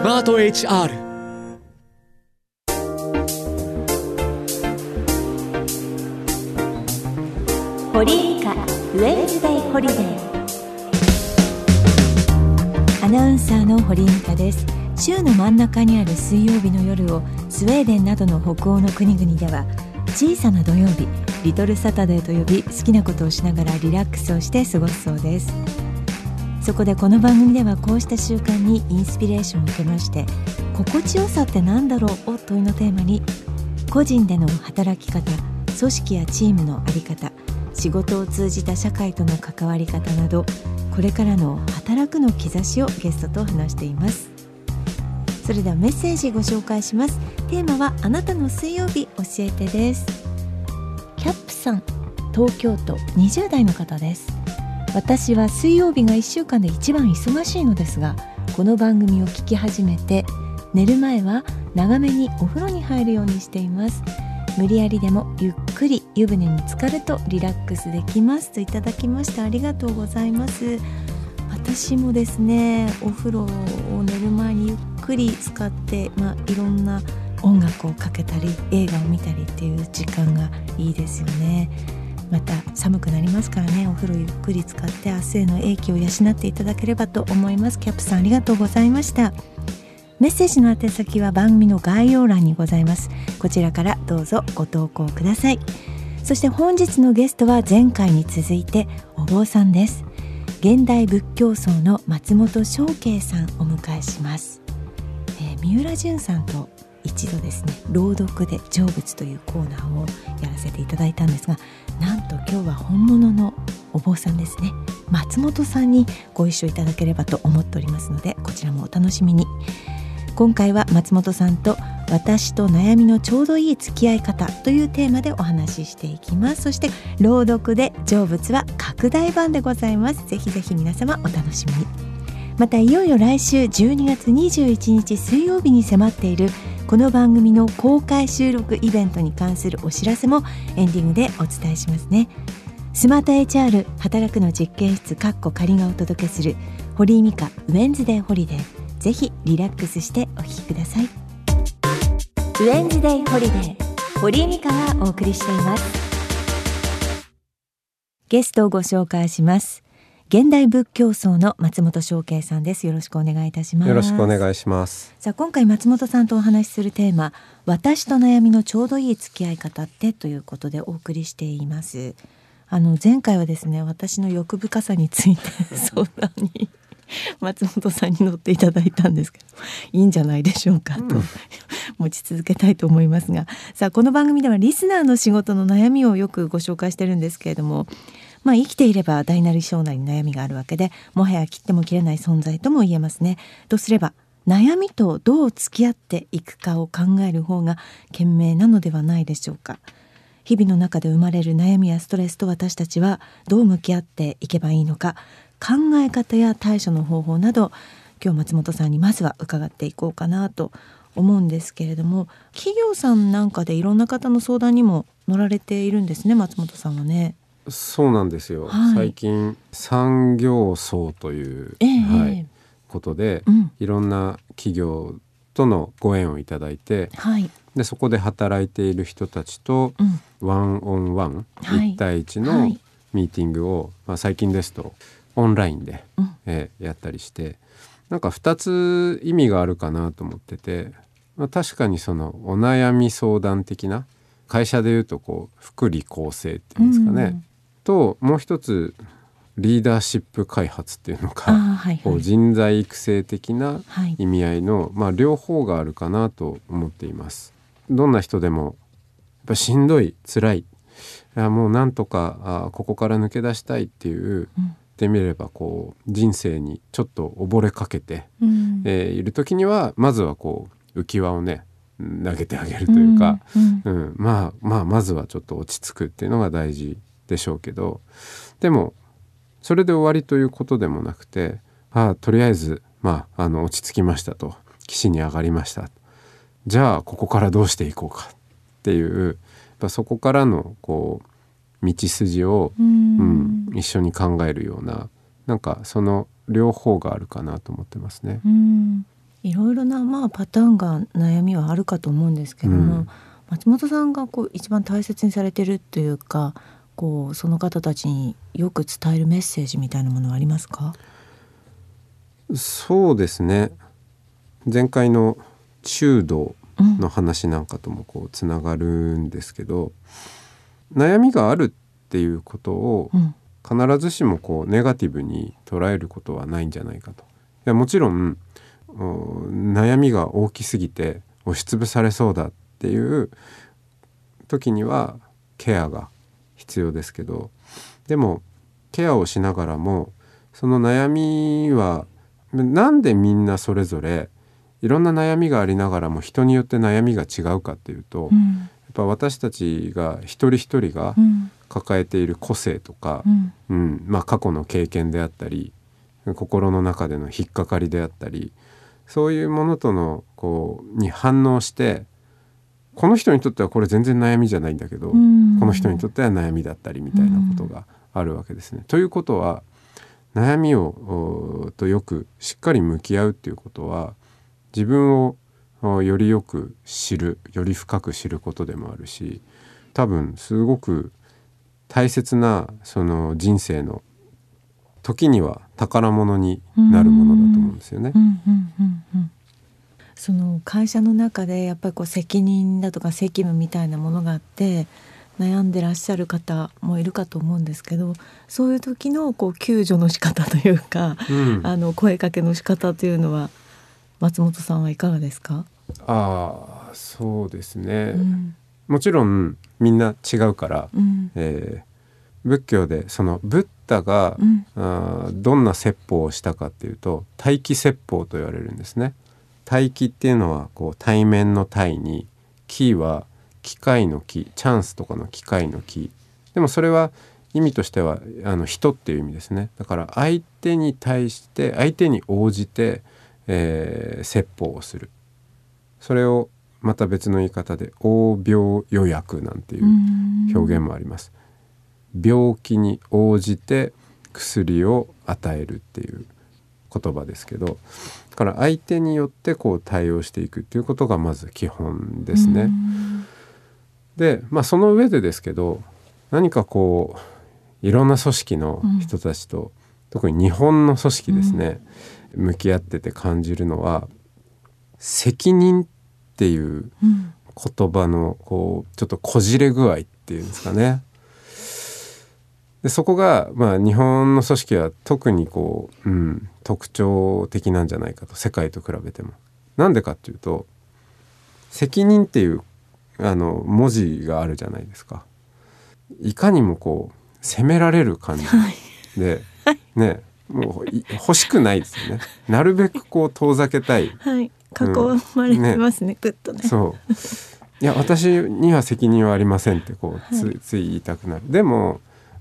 スマート HR 堀井美香ウェンズデイホリデー。アナウンサーの堀井美香です。週の真ん中にある水曜日の夜をスウェーデンなどの北欧の国々では小さな土曜日リトルサタデーと呼び好きなことをしながらリラックスをして過ごすそうです。そこでこの番組ではこうした習慣にインスピレーションを受けまして心地よさって何だろうを問いのテーマに個人での働き方組織やチームの在り方仕事を通じた社会との関わり方などこれからの働くの兆しをゲストと話しています。それではメッセージご紹介します。テーマはあなたの水曜日教えてです。キャップさん東京都20代の方です。私は水曜日が1週間で一番忙しいのですがこの番組を聞き始めて寝る前は長めにお風呂に入るようにしています。無理やりでもゆっくり湯船に浸かるとリラックスできます。といただきましてありがとうございます。私もですねお風呂を寝る前にゆっくり使って、まあ、いろんな音楽をかけたり映画を見たりっていう時間がいいですよね。また寒くなりますからね。お風呂ゆっくり使って明日への英気を養っていただければと思います。キャップさんありがとうございました。メッセージの宛先は番組の概要欄にございます。こちらからどうぞご投稿ください。そして本日のゲストは前回に続いてお坊さんです。現代仏教僧の松本正慶さんお迎えします、えー、三浦淳さんと一度ですね朗読で成仏というコーナーをやらせていただいたんですがなんと今日は本物のお坊さんですね。松本さんにご一緒いただければと思っておりますのでこちらもお楽しみに。今回は松本さんと私と悩みのちょうどいい付き合い方というテーマでお話ししていきます。そして朗読で成仏は拡大版でございます。ぜひぜひ皆様お楽しみに。またいよいよ来週12月21日水曜日に迫っているこの番組の公開収録イベントに関するお知らせもエンディングでお伝えしますね。 SmartHR 働くの実験室カッコ仮がお届けする堀井美香ウェンズデーホリデー。ぜひリラックスしてお聴きください。ウェンズデイホリデー。堀井美香がお送りしています。ゲストをご紹介します。現代仏教僧の松本正慶さんです。よろしくお願いいたします。よろしくお願いします。さあ今回松本さんとお話しするテーマ私と悩みのちょうどいい付き合い方ってということでお送りしています。あの前回はですね私の欲深さについて 相談に松本さんに乗っていただいたんですけどいいんじゃないでしょうかと、うん、持ち続けたいと思いますがさあこの番組ではリスナーの仕事の悩みをよくご紹介してるんですけれどもまあ生きていれば大なり小なり悩みがあるわけでもはや切っても切れない存在とも言えますね。とすれば悩みとどう付き合っていくかを考える方が賢明なのではないでしょうか。日々の中で生まれる悩みやストレスと私たちはどう向き合っていけばいいのか考え方や対処の方法など今日松本さんにまずは伺っていこうかなと思うんですけれども企業さんなんかでいろんな方の相談にも乗られているんですね松本さんはね。そうなんですよ、はい、最近産業層という、えー、はい、ことで、うん、いろんな企業とのご縁をいただいて、はい、でそこで働いている人たちと、ワンオンワン、はい、1対1のミーティングを、まあ、最近ですとオンラインで、うん、えー、やったりしてなんか2つ意味があるかなと思ってて、まあ、確かにそのお悩み相談的な会社でいうとこう福利厚生っていうんですかね、うん、ともう一つリーダーシップ開発っていうのか、はいはい、人材育成的な意味合いの、はい、まあ、両方があるかなと思っています。どんな人でもやっぱしんどい辛い。いやもうなんとかあここから抜け出したいっていう、うん。ってみればこう人生にちょっと溺れかけて、うん、えー、いる時にはまずはこう浮き輪をね投げてあげるというか、うん、うん、まあまあまずはちょっと落ち着くっていうのが大事でしょうけどでもそれで終わりということでもなくてあとりあえずまああの落ち着きましたと。岸に上がりました。じゃあここからどうしていこうか。っていうそこからのこう道筋を、うん、一緒に考えるようななんかその両方があるかなと思ってますね。いろいろな、まあ、パターンが悩みはあるかと思うんですけども、うん、松本さんがこう一番大切にされてるというかこうその方たちによく伝えるメッセージみたいなものはありますか？そうですね。前回の中道の話なんかともこうつながるんですけど、うん、悩みがあるっていうことを必ずしもこうネガティブに捉えることはないんじゃないかと。いやもちろん悩みが大きすぎて押しつぶされそうだっていう時にはケアが必要ですけどでもケアをしながらもその悩みはなんでみんなそれぞれいろんな悩みがありながらも人によって悩みが違うかっていうと、うん、やっぱ私たちが一人一人が抱えている個性とか、うん、うん、まあ、過去の経験であったり心の中での引っかかりであったりそういうものとのこうに反応してこの人にとってはこれ全然悩みじゃないんだけど、うん、この人にとっては悩みだったりみたいなことがあるわけですね。ということは悩みをとよくしっかり向き合うっていうことは自分をよりよく知るより深く知ることでもあるし多分すごく大切なその人生の時には宝物になるものだと思うんですよね。その会社の中でやっぱりこう責任だとか責務みたいなものがあって悩んでらっしゃる方もいるかと思うんですけどそういう時のこう救助の仕方というか、うん、あの声かけの仕方というのは松本さんはいかがですか？ああそうですね、うん、もちろんみんな違うから、うん、えー、仏教でそのブッダが、うん、あどんな説法をしたかっていうと待機説法と言われるんですね。待機っていうのはこう対面の対にキーは機械の木チャンスとかの機械の木でもそれは意味としてはあの人っていう意味ですね。だから相手に対して相手に応じてえー、説法をする。それをまた別の言い方で応病予約なんていう表現もあります。病気に応じて薬を与えるっていう言葉ですけどだから相手によってこう対応していくっていうことがまず基本ですね。でまあその上でですけど何かこういろんな組織の人たちと、うん、特に日本の組織ですね、向き合ってて感じるのは責任っていう言葉のこうちょっとこじれ具合っていうんですかね。でそこが、まあ、日本の組織は特にこう、うん、特徴的なんじゃないかと世界と比べても。なんでかっていうと責任っていうあの文字があるじゃないですか。いかにもこう責められる感じで、はい、ねもう欲しくないですよね。なるべくこう遠ざけたい。はい。囲まれてますね。ぐ、っ、とね。そう。いや私には責任はありませんってこうつ,、い、つい言いたくなる。でも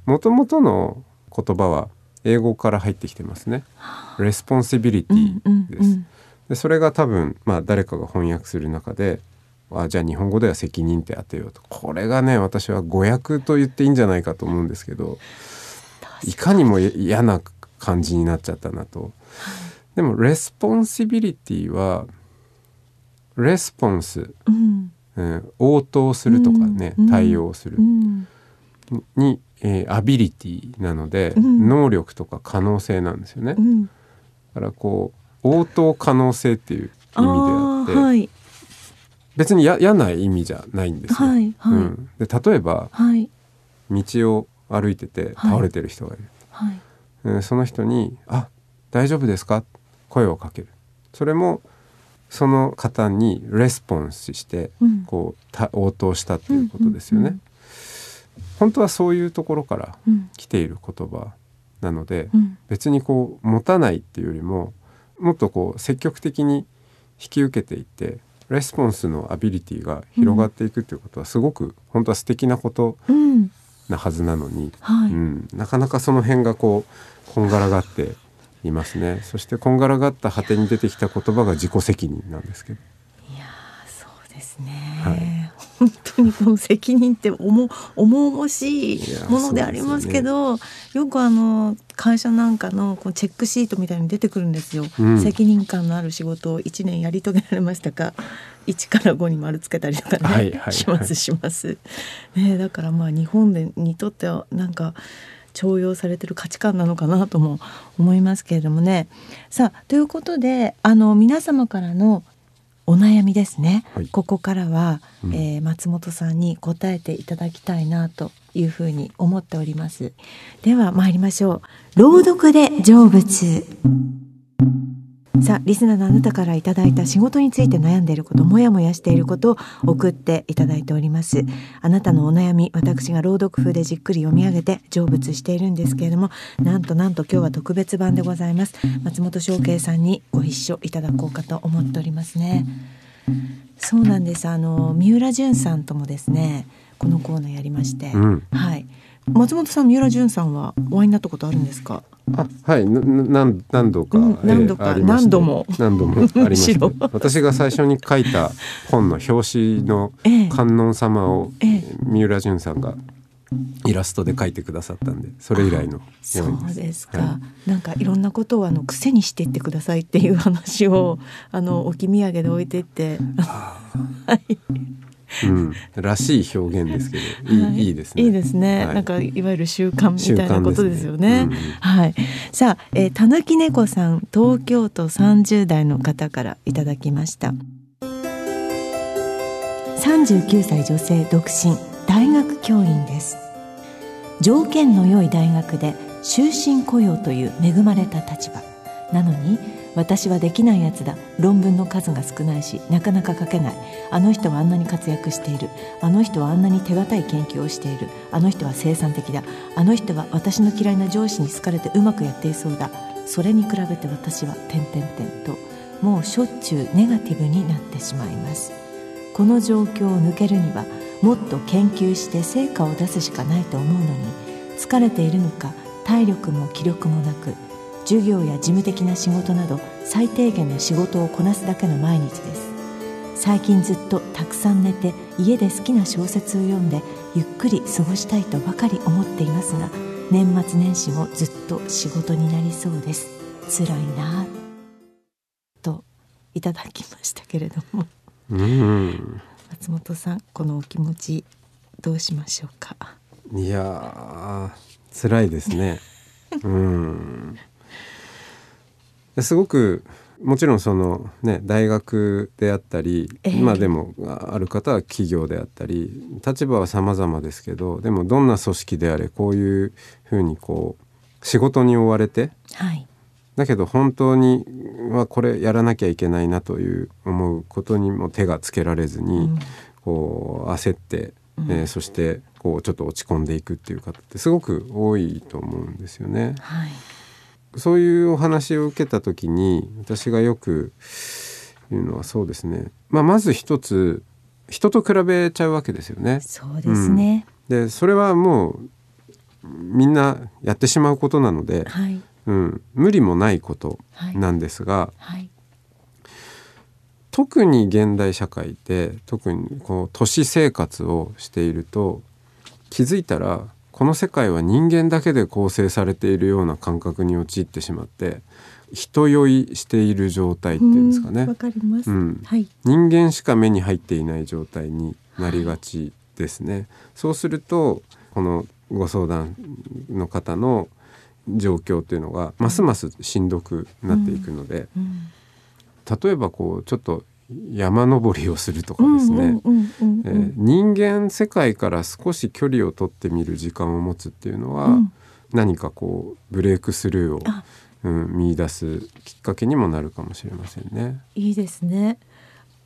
もともとの言葉は英語から入ってきてますね。 responsibility です。でそれが多分まあ誰かが翻訳する中で。あじゃあ日本語では責任って当てようとこれがね私は誤訳と言っていいんじゃないかと思うんですけどいかにも嫌な感じになっちゃったなと。でも responsibility は response、うんえー、応答するとかね、うん、対応する、うん、に、えー、 ability なので、能力とか可能性なんですよね。だからこう応答可能性っていう意味であって、はい、別に嫌な意味じゃないんですよ。はいはい、うん、で例えば、道を歩いてて倒れてる人がいる。はい。その人に「あ大丈夫ですか?」声をかける。それもその方にレスポンスして、こう応答したということですよね。本当はそういうところから来ている言葉なので、別にこう持たないっていうよりももっとこう積極的に引き受けていってレスポンスのアビリティが広がっていくっていうことはすごく本当は素敵なことなはずなのに、はい、うん、なかなかその辺がこうこんがらがっていますね。そしてこんがらがった果てに出てきた言葉が自己責任なんですけど。いやそうですね、はい本当にこの責任って重重々しいものでありますけど、ね、よくあの会社なんかのこのチェックシートみたいに出てくるんですよ、うん、責任感のある仕事を1年やり遂げられましたか？1から5に丸つけたりとかね、はいはいはい、しますします、ね、だからまあ日本でにとってはなんか重用されてる価値観なのかなとも思いますけれどもね。さあということであの皆様からのお悩みですね、はい、ここからは、うん、えー、松本さんに答えていただきたいなというふうに思っております。では参りましょう。朗読で成仏さあリスナーのあなたからいただいた仕事について悩んでいることもやもやしていることを送っていただいております。あなたのお悩み私が朗読風でじっくり読み上げて成仏しているんですけれどもなんとなんと今日は特別版でございます。松本翔慶さんにご一緒いただこうかと思っておりますね。そうなんです。あの三浦淳さんともですねこのコーナーやりまして、うん、はい。松本さん三浦淳さんはお会いになったことあるんですか？あはい何何度か、うん、何度か、えー、何度も。何度もありまし 私が最初に書いた本の表紙の観音様を、えー、三浦淳さんがイラストで描いてくださったんでそれ以来のそうですか、はい、なんかいろんなことをあの癖にしていってくださいっていう話をあの置き土産で置いていって。はいうん、らしい表現ですけど、いいはい、いいですね。いいですね、はい、なんかいわゆる習慣みたいなことですよね。ねうん、はい。さあ、えー、たぬき猫さん、東京都三十代の方からいただきました。三十九歳女性独身大学教員です。条件の良い大学で終身雇用という恵まれた立場なのに私はできないやつだ。論文の数が少ないしなかなか書けない。あの人はあんなに活躍している。あの人はあんなに手堅い研究をしている。あの人は生産的だ。あの人は私の嫌いな上司に好かれてうまくやっていそうだ。それに比べて私は点々点ともうしょっちゅうネガティブになってしまいます。この状況を抜けるにはもっと研究して成果を出すしかないと思うのに疲れているのか体力も気力もなく授業や事務的な仕事など最低限の仕事をこなすだけの毎日です。最近ずっとたくさん寝て家で好きな小説を読んでゆっくり過ごしたいとばかり思っていますが年末年始もずっと仕事になりそうです。辛いなといただきましたけれども、うん、松本さんこのお気持ちどうしましょうか？いや辛いですね。うん。すごくもちろんそのね大学であったり、えー、今でもある方は企業であったり立場は様々ですけどでもどんな組織であれこういうふうにこう仕事に追われて、はい、だけど本当にはこれやらなきゃいけないなという思うことにも手がつけられずに、うん、こう焦って、うん、えー、そしてこうちょっと落ち込んでいくっていう方ってすごく多いと思うんですよね。はいそういうお話を受けた時に私がよく言うのはそうですね、まあ、まず一つ人と比べちゃうわけですよね。そうですね、うん、でそれはもうみんなやってしまうことなので、はい、うん、無理もないことなんですが、はいはい、特に現代社会で特にこう都市生活をしていると気づいたらこの世界は人間だけで構成されているような感覚に陥ってしまって人酔いしている状態っていうんですかね。かります、うんはい、人間しか目に入っていない状態になりがちですね。はい、そうするとこのご相談の方の状況っていうのがますますしんどくなっていくので、うんうん、例えばこうちょっと山登りをするとかですね。人間世界から少し距離を取ってみる時間を持つっていうのは、うん、何かこうブレイクスルーを、うん、見出すきっかけにもなるかもしれませんね。いいですね。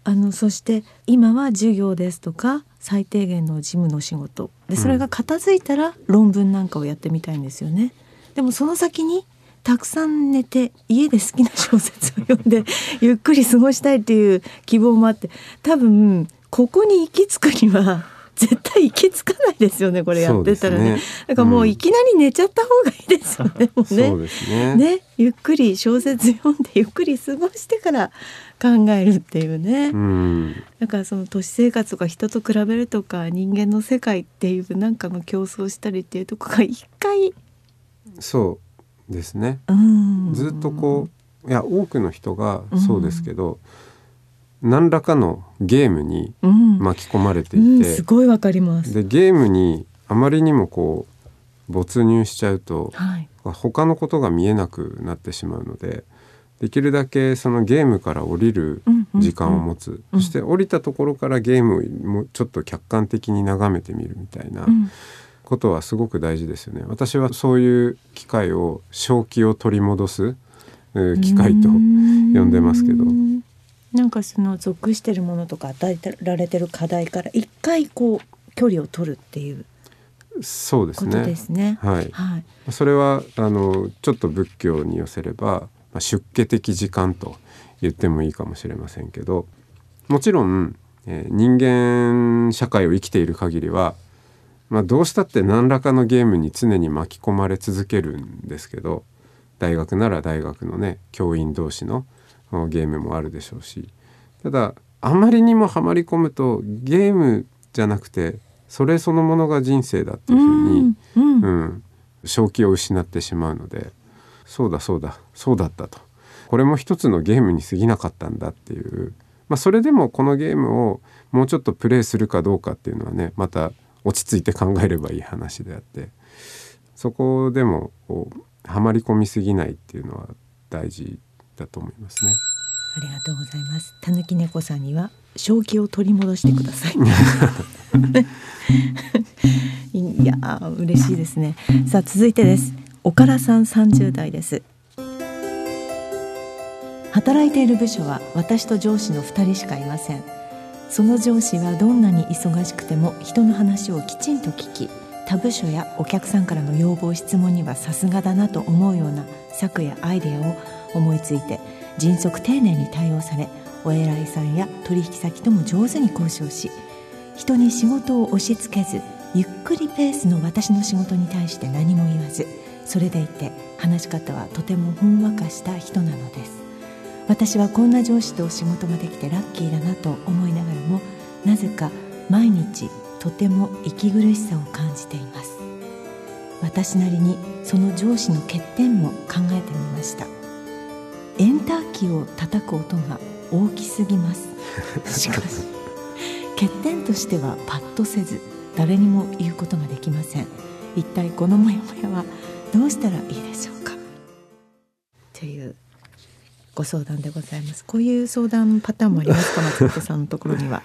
あのそして今は授業ですとか最低限の事務の仕事。でそれが片付いたら論文なんかをやってみたいんですよね。でもその先にたくさん寝て家で好きな小説を読んで ゆっくり過ごしたいっていう希望もあって多分ここに行き着くには絶対行き着かないですよねこれやってたらね、ね、だからもういきなり寝ちゃった方がいいですよね、うん、もうねね。ねゆっくり小説読んでゆっくり過ごしてから考えるっていうね、うん、だからその都市生活とか人と比べるとか人間の世界っていうなんかの競争したりっていうとこが一回そうですね、うん、ずっとこういや多くの人がそうですけど、うん、何らかのゲームに巻き込まれていて、うん、すごいわかります。でゲームにあまりにもこう没入しちゃうと、はい、他のことが見えなくなってしまうのでできるだけそのゲームから降りる時間を持つ、そして降りたところからゲームもちょっと客観的に眺めてみるみたいなことはすごく大事ですよね。私はそういう機会を正気を取り戻す機会と呼んでますけど。なんかその属してるものとか与えられてる課題から一回こう距離を取るっていうそうですね。ですねはい。はい、それはあのちょっと仏教に寄せればまあ、出家的時間と言ってもいいかもしれませんけどもちろん、えー、人間社会を生きている限りは、まあ、どうしたって何らかのゲームに常に巻き込まれ続けるんですけど大学なら大学のね教員同士のゲームもあるでしょうしただあまりにもハマり込むとゲームじゃなくてそれそのものが人生だっていうふうに、うん、うん、正気を失ってしまうので。そうだそうだそうだったとこれも一つのゲームに過ぎなかったんだっていう、まあ、それでもこのゲームをもうちょっとプレイするかどうかっていうのはねまた落ち着いて考えればいい話であってそこでもこうはまり込みすぎないっていうのは大事だと思いますね。ありがとうございます。たぬき猫さんには正気を取り戻してください。いや嬉しいですね。さあ続いてです。岡田さん30代です働いている部署は私と上司の2人しかいませんその上司はどんなに忙しくても人の話をきちんと聞き他部署やお客さんからの要望質問にはさすがだなと思うような策やアイデアを思いついて迅速丁寧に対応されお偉いさんや取引先とも上手に交渉し人に仕事を押し付けずゆっくりペースの私の仕事に対して何も言わずそれでいて話し方はとてもほんわかした人なのです。私はこんな上司と仕事ができてラッキーだなと思いながらもなぜか毎日とても息苦しさを感じています。私なりにその上司の欠点も考えてみました。エンターキーを叩く音が大きすぎます。しかし欠点としてはパッとせず誰にも言うことができません。一体このモヤモヤはどうしたらいいでしょうか。というご相談でございますこういう相談パターンもありますか松本さんのところには？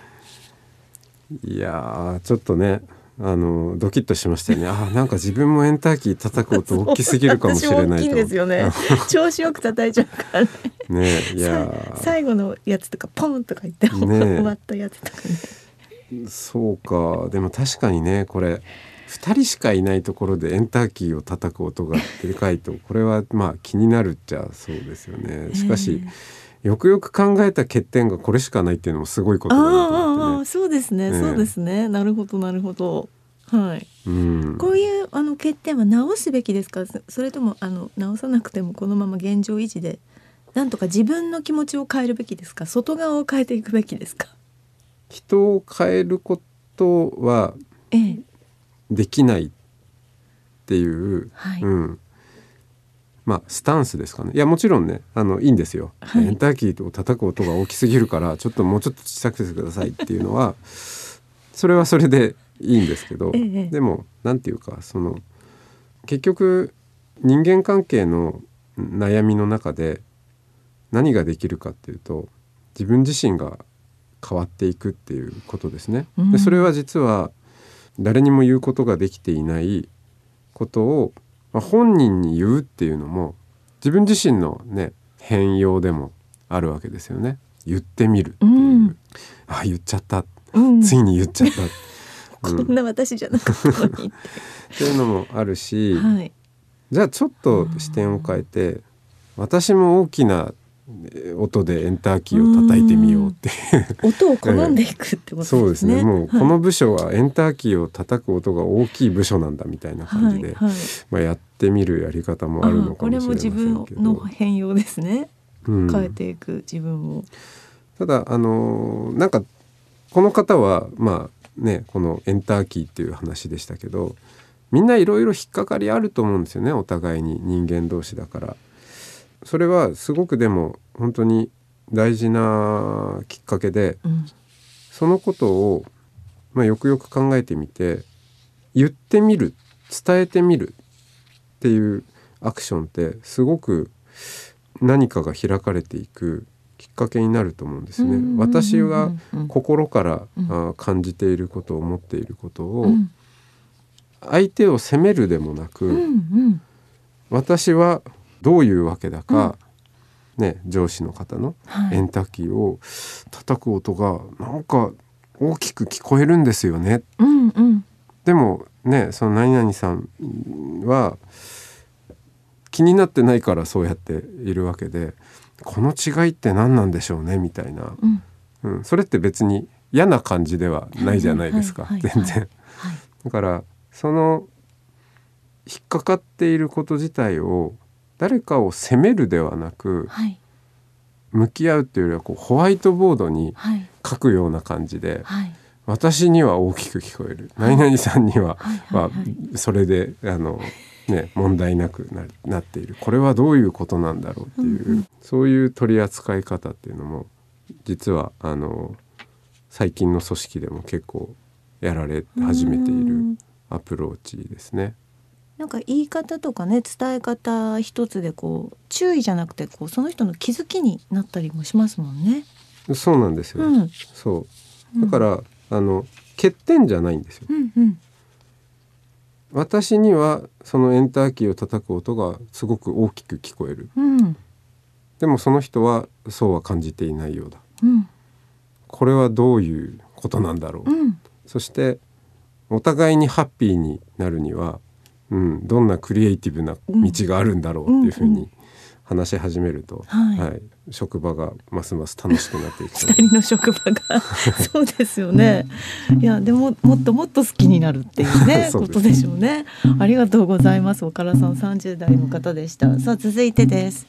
いやちょっとねあのドキッとしましたよね。あなんか自分もエンターキー叩く音大きすぎるかもしれないと。ですよね。調子よく叩いちゃうからね。ねいや最後のやつとかポンとか言って、ね、終わったやつとかね。そうかでも確かにねこれ2人しかいないところでエンターキーを叩く音がでかいと これはまあ気になるっちゃそうですよね。しかし、よくよく考えた欠点がこれしかないっていうのもすごいことだなと思って、ね、そうですね、ね、そうですね。なるほどなるほど。はい、うん、こういうあの欠点は直すべきですか？それともあの直さなくてもこのまま現状維持でなんとか自分の気持ちを変えるべきですか？外側を変えていくべきですか？人を変えることは、ええ、できないっていう、はい、うん、まあスタンスですかね。いやもちろんねあのいいんですよ、はい、エンターキーを叩く音が大きすぎるからちょっともうちょっと小さくしてくださいっていうのはそれはそれでいいんですけど、ええ、でも何て言うかその結局人間関係の悩みの中で何ができるかっていうと自分自身が変わっていくっていうことですね。でそれは実は誰にも言うことができていないことを、まあ、本人に言うっていうのも自分自身のね変容でもあるわけですよね。言ってみるっていう、うん、あ言っちゃった、うん、ついに言っちゃった、うん、こんな私じゃなかったのに。っていうのもあるし、はい、じゃあちょっと視点を変えて私も大きな音でエンターキーを叩いてみようって音を好んでいくってことですね。そうですね。もうこの部署はエンターキーを叩く音が大きい部署なんだみたいな感じで、はいはい、まあやってみるやり方もあるのかもしれませんけど。これも自分の変容ですね。うん、変えていく自分を。ただあのなんかこの方はまあねこのエンターキーっていう話でしたけど。みんないろいろ引っかかりあると思うんですよねお互いに人間同士だから。それはすごくでも本当に大事なきっかけで、うん、そのことを、まあ、よくよく考えてみて言ってみる伝えてみるっていうアクションってすごく何かが開かれていくきっかけになると思うんですね。私が心から、あ感じていることを思っていることを、うん。相手を責めるでもなく、うんうん、私はどういうわけだか、うん、ね、上司の方のエンタキーを叩く音がなんか大きく聞こえるんですよね。うんうん、でもねその何々さんは気になってないからそうやっているわけでこの違いって何なんでしょうねみたいな、うん、うん、それって別に嫌な感じではないじゃないですか、全然。だからその引っかかっていること自体を誰かを責めるではなく、はい、向き合うっていうよりはこうホワイトボードに書くような感じで、はい、私には大きく聞こえる、はい、何々さんには、はそれであの、ね、問題なくななっている。これはどういうことなんだろうっていう、うんうん、そういう取り扱い方っていうのも実はあの最近の組織でも結構やられ始めているアプローチですね。なんか言い方とかね伝え方一つでこう注意じゃなくてこうその人の気づきになったりもしますもんね。そうなんですよ。うん、そうだから、うん、あの欠点じゃないんですよ。うんうん、私にはそのエンターキーを叩く音がすごく大きく聞こえる。うん、でもその人はそうは感じていないようだ。これはどういうことなんだろう。そしてお互いにハッピーになるには、うん、どんなクリエイティブな道があるんだろうっていうふうに話し始めると、はい、はい、職場がますます楽しくなっていく二人の職場がそうですよね、いやでももっともっと好きになるっていうね ことでしょうね。ありがとうございます。岡田さん30代の方でした。さあ続いてです。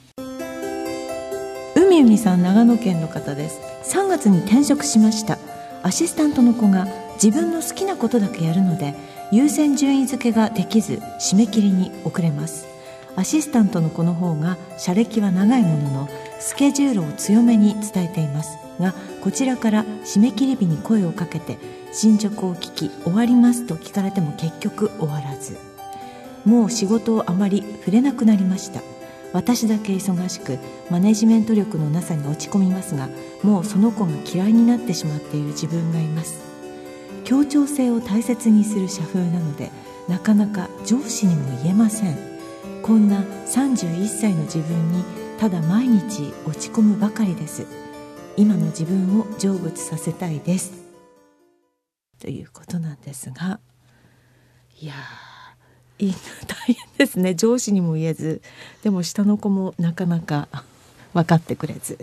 海海さん長野県の方です。3月に転職しました。アシスタントの子が自分の好きなことだけやるので優先順位付けができず締め切りに遅れます。アシスタントの子の方が社歴は長いもののスケジュールを強めに伝えています。がこちらから締め切り日に声をかけて進捗を聞き終わりますと聞かれても結局終わらず。もう仕事をあまり触れなくなりました。私だけ忙しくマネジメント力のなさに落ち込みますがもうその子が嫌いになってしまっている自分がいます。協調性を大切にする社風なのでなかなか上司にも言えません。こんな31歳の自分にただ毎日落ち込むばかりです。今の自分を成仏させたいです。ということなんですがいや大変ですね。上司にも言えずでも下の子もなかなか 分かってくれず。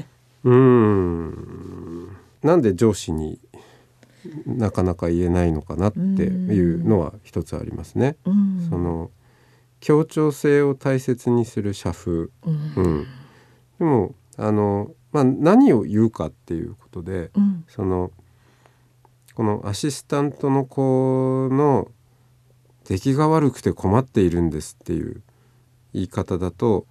うん。なんで上司になかなか言えないのかなっていうのは一つありますね。うん、その協調性を大切にする社風、うん、うん、でもあの、まあ、何を言うかっていうことで、うん、そのこのアシスタントの子の出来が悪くて困っているんですっていう言い方だと、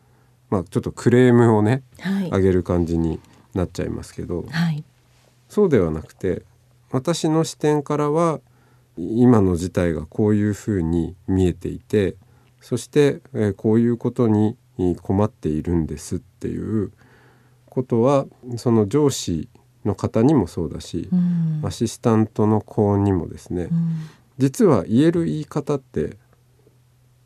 まあ、ちょっとクレームをね、はい、上げる感じになっちゃいますけど、はい、そうではなくて私の視点からは今の事態がこういうふうに見えていてそして、えこういうことに困っているんですっていうことはその上司の方にもそうだし、うん、アシスタントの子にもですね、うん、実は言える言い方って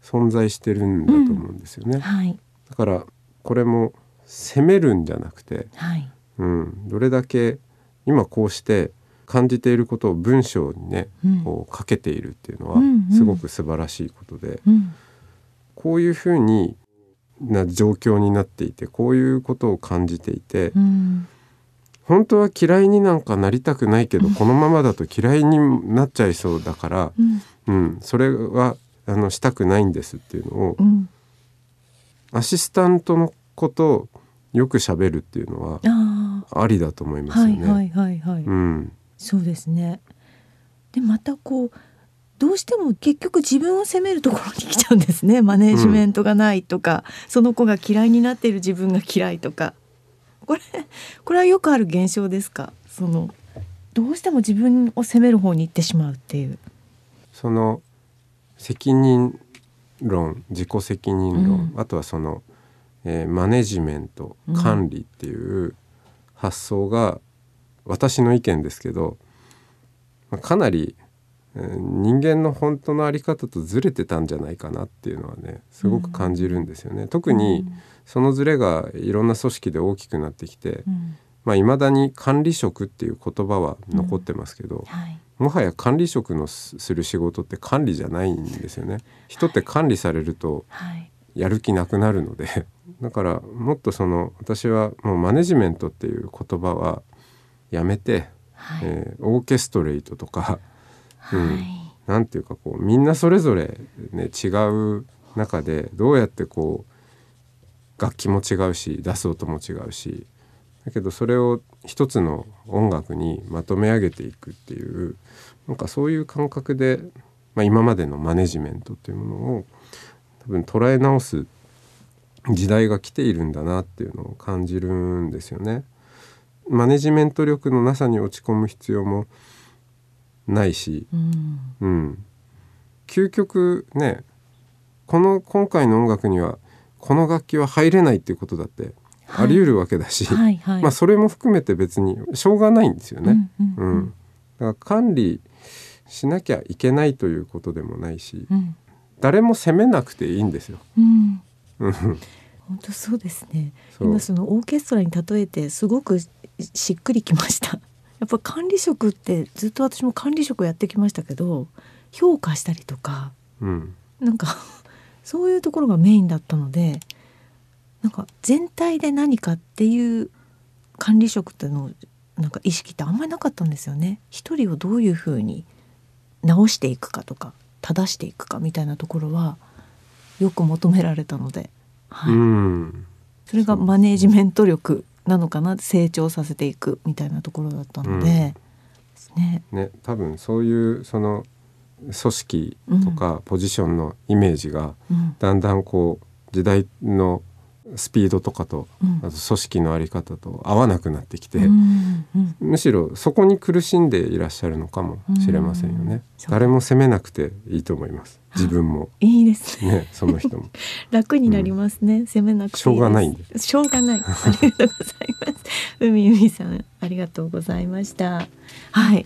存在してるんだと思うんですよね。うん。はい、だからこれも責めるんじゃなくて、はい、うん、どれだけ今こうして感じていることを文章にね、うん、こう書けているっていうのはすごく素晴らしいことで、うん。うん、こういうふうにな状況になっていてこういうことを感じていて、うん、本当は嫌いになんかなりたくないけど、うん、このままだと嫌いになっちゃいそうだから、うん、うん、それはあのしたくないんですっていうのを、アシスタントのことをよく喋るっていうのはありだと思いますよね。はいはいはいはい、うん、そうですね。でまたこうどうしても結局自分を責めるところに来ちゃうんですね。マネジメントがないとか、うん、その子が嫌いになっている自分が嫌いとか。これこれはよくある現象ですか？そのどうしても自分を責める方に行ってしまうっていう。その責任論自己責任論、うん、あとはその、えー、マネジメント管理っていう発想が、私の意見ですけど、まあ、かなり人間の本当の在り方とずれてたんじゃないかなっていうのはねすごく感じるんですよね。うん、特にそのずれがいろんな組織で大きくなってきて、うん、まあ、未だに管理職っていう言葉は残ってますけど、うん。はい、もはや管理職のする仕事って管理じゃないんですよね。人って管理されるとやる気なくなるので、はい、だからもっとその私はもうマネジメントっていう言葉はやめて、はい、えー、オーケストレートとかうん、なんていうかこうみんなそれぞれ、ね、違う中でどうやってこう楽器も違うし出す音も違うしだけどそれを一つの音楽にまとめ上げていくっていうなんかそういう感覚で、まあ、今までのマネジメントっていうものを多分捉え直す時代が来ているんだなっていうのを感じるんですよね。マネジメント力のなさに落ち込む必要もないし、うん、うん、究極ねこの今回の音楽にはこの楽器は入れないっていうことだってあり得るわけだし、はいはい。はい、まあそれも含めて別にしょうがないんですよね。うん、うんうん、だから管理しなきゃいけないということでもないし、うん、誰も責めなくていいんですよ。うん。本当そうですね。今そのオーケストラに例えてすごくしっくりきました。やっぱ管理職ってずっと私も管理職やってきましたけど評価したりとか、うん、なんか そういうところがメインだったのでなんか全体で何かっていう管理職ってのなんか意識ってあんまりなかったんですよね。一人をどういうふうに直していくかとか正していくかみたいなところはよく求められたので、はい、それがマネージメント力なのかな成長させていくみたいなところだったので、うん、ね。ね多分そういうその組織とかポジションのイメージがだんだんこう時代のスピードとかと、うん、あと組織の在り方と合わなくなってきて、うんうん、むしろそこに苦しんでいらっしゃるのかもしれませんよね。誰も責めなくていいと思います。自分も。いいですね。ねその人も。楽になりますね。責めなくてしょうがないんで。しょうがない。ありがとうございます。海海さんありがとうございました。はい。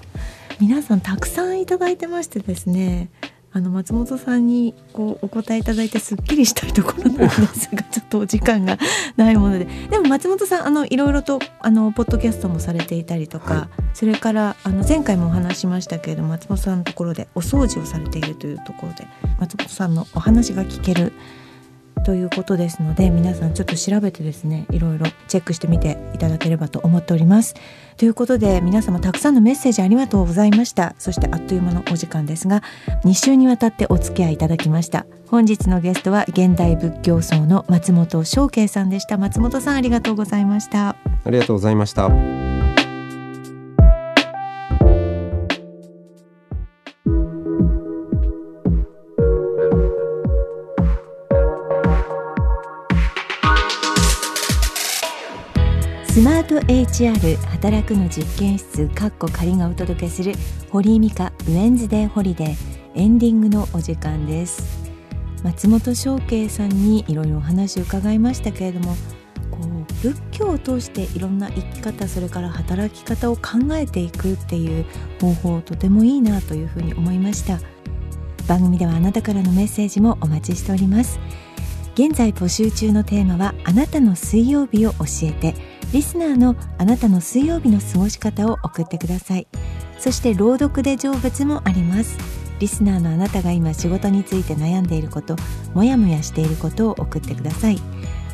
皆さんたくさんいただいてましてですね。あの松本さんにこうお答えいただいてすっきりしたいところなんですがちょっとお時間がないもので。でも松本さんあのいろいろとあのポッドキャストもされていたりとか、はい、それからあの前回もお話しましたけれども松本さんのところでお掃除をされているというところで松本さんのお話が聞けるということですので皆さんちょっと調べてですねいろいろチェックしてみていただければと思っております。ということで皆様たくさんのメッセージありがとうございました。そしてあっという間のお時間ですが2週にわたってお付き合いいただきました。本日のゲストは現代仏教僧の松本翔慶さんでした。松本さんありがとうございました。ありがとうございました。スマート HR 働くの実験室かっこ仮がお届けする堀井美香ウェンズデーホリデーエンディングのお時間です。松本翔慶さんにいろいろお話を伺いましたけれどもこう仏教を通していろんな生き方それから働き方を考えていくっていう方法とてもいいなというふうに思いました。番組ではあなたからのメッセージもお待ちしております。現在募集中のテーマはあなたの水曜日を教えて。リスナーのあなたの水曜日の過ごし方を送ってください。そして朗読で成仏もあります。リスナーのあなたが今仕事について悩んでいることもやもやしていることを送ってください。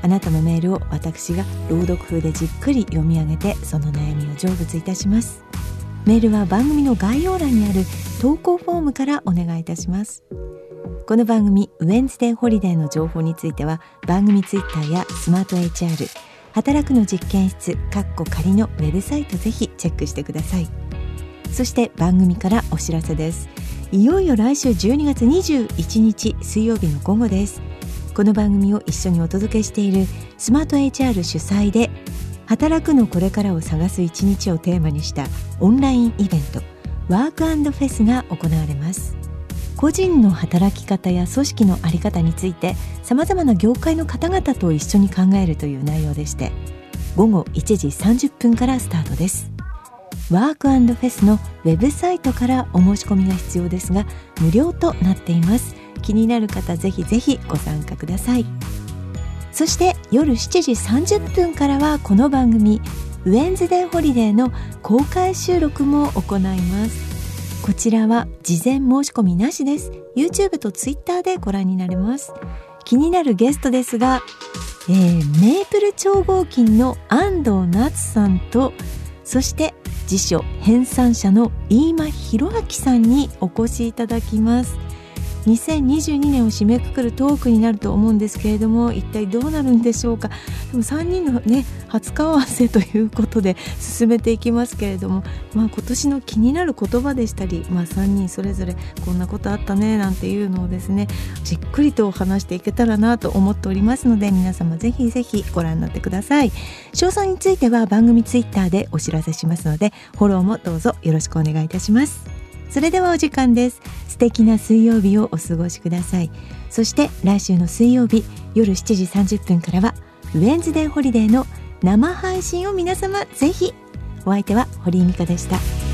あなたのメールを私が朗読風でじっくり読み上げてその悩みを成仏いたします。メールは番組の概要欄にある投稿フォームからお願いいたします。この番組ウェンズデーホリデーの情報については番組ツイッターやスマート HR 働くの実験室かっこ仮のウェブサイトぜひチェックしてください。そして番組からお知らせです。いよいよ来週12月21日水曜日の午後です。この番組を一緒にお届けしているスマート HR 主催で働くのこれからを探す一日をテーマにしたオンラインイベントワークフェスが行われます。個人の働き方や組織の在り方についてさまざまな業界の方々と一緒に考えるという内容でして午後1時30分からスタートです。ワークフェスのウェブサイトからお申し込みが必要ですが無料となっています。気になる方ぜひぜひご参加ください。そして夜7時30分からはこの番組ウェンズデーホリデーの公開収録も行います。こちらは事前申し込みなしです。YouTube と Twitter でご覧になれます。気になるゲストですが、えー、メープル超合金の安藤夏さんとそして辞書編纂者の飯間博明さんにお越しいただきます。2022年を締めくくるトークになると思うんですけれども一体どうなるんでしょうか？でも3人のね初顔合わせということで 進めていきますけれども、まあ、今年の気になる言葉でしたり、まあ、3人それぞれこんなことあったねなんていうのをですねじっくりと話していけたらなと思っておりますので皆様ぜひぜひご覧になってください。詳細については番組ツイッターでお知らせしますのでフォローもどうぞよろしくお願いいたします。それではお時間です。素敵な水曜日をお過ごしください。そして来週の水曜日夜7時30分からはウェンズデーホリデーの生配信を皆様ぜひ。お相手は堀井美香でした。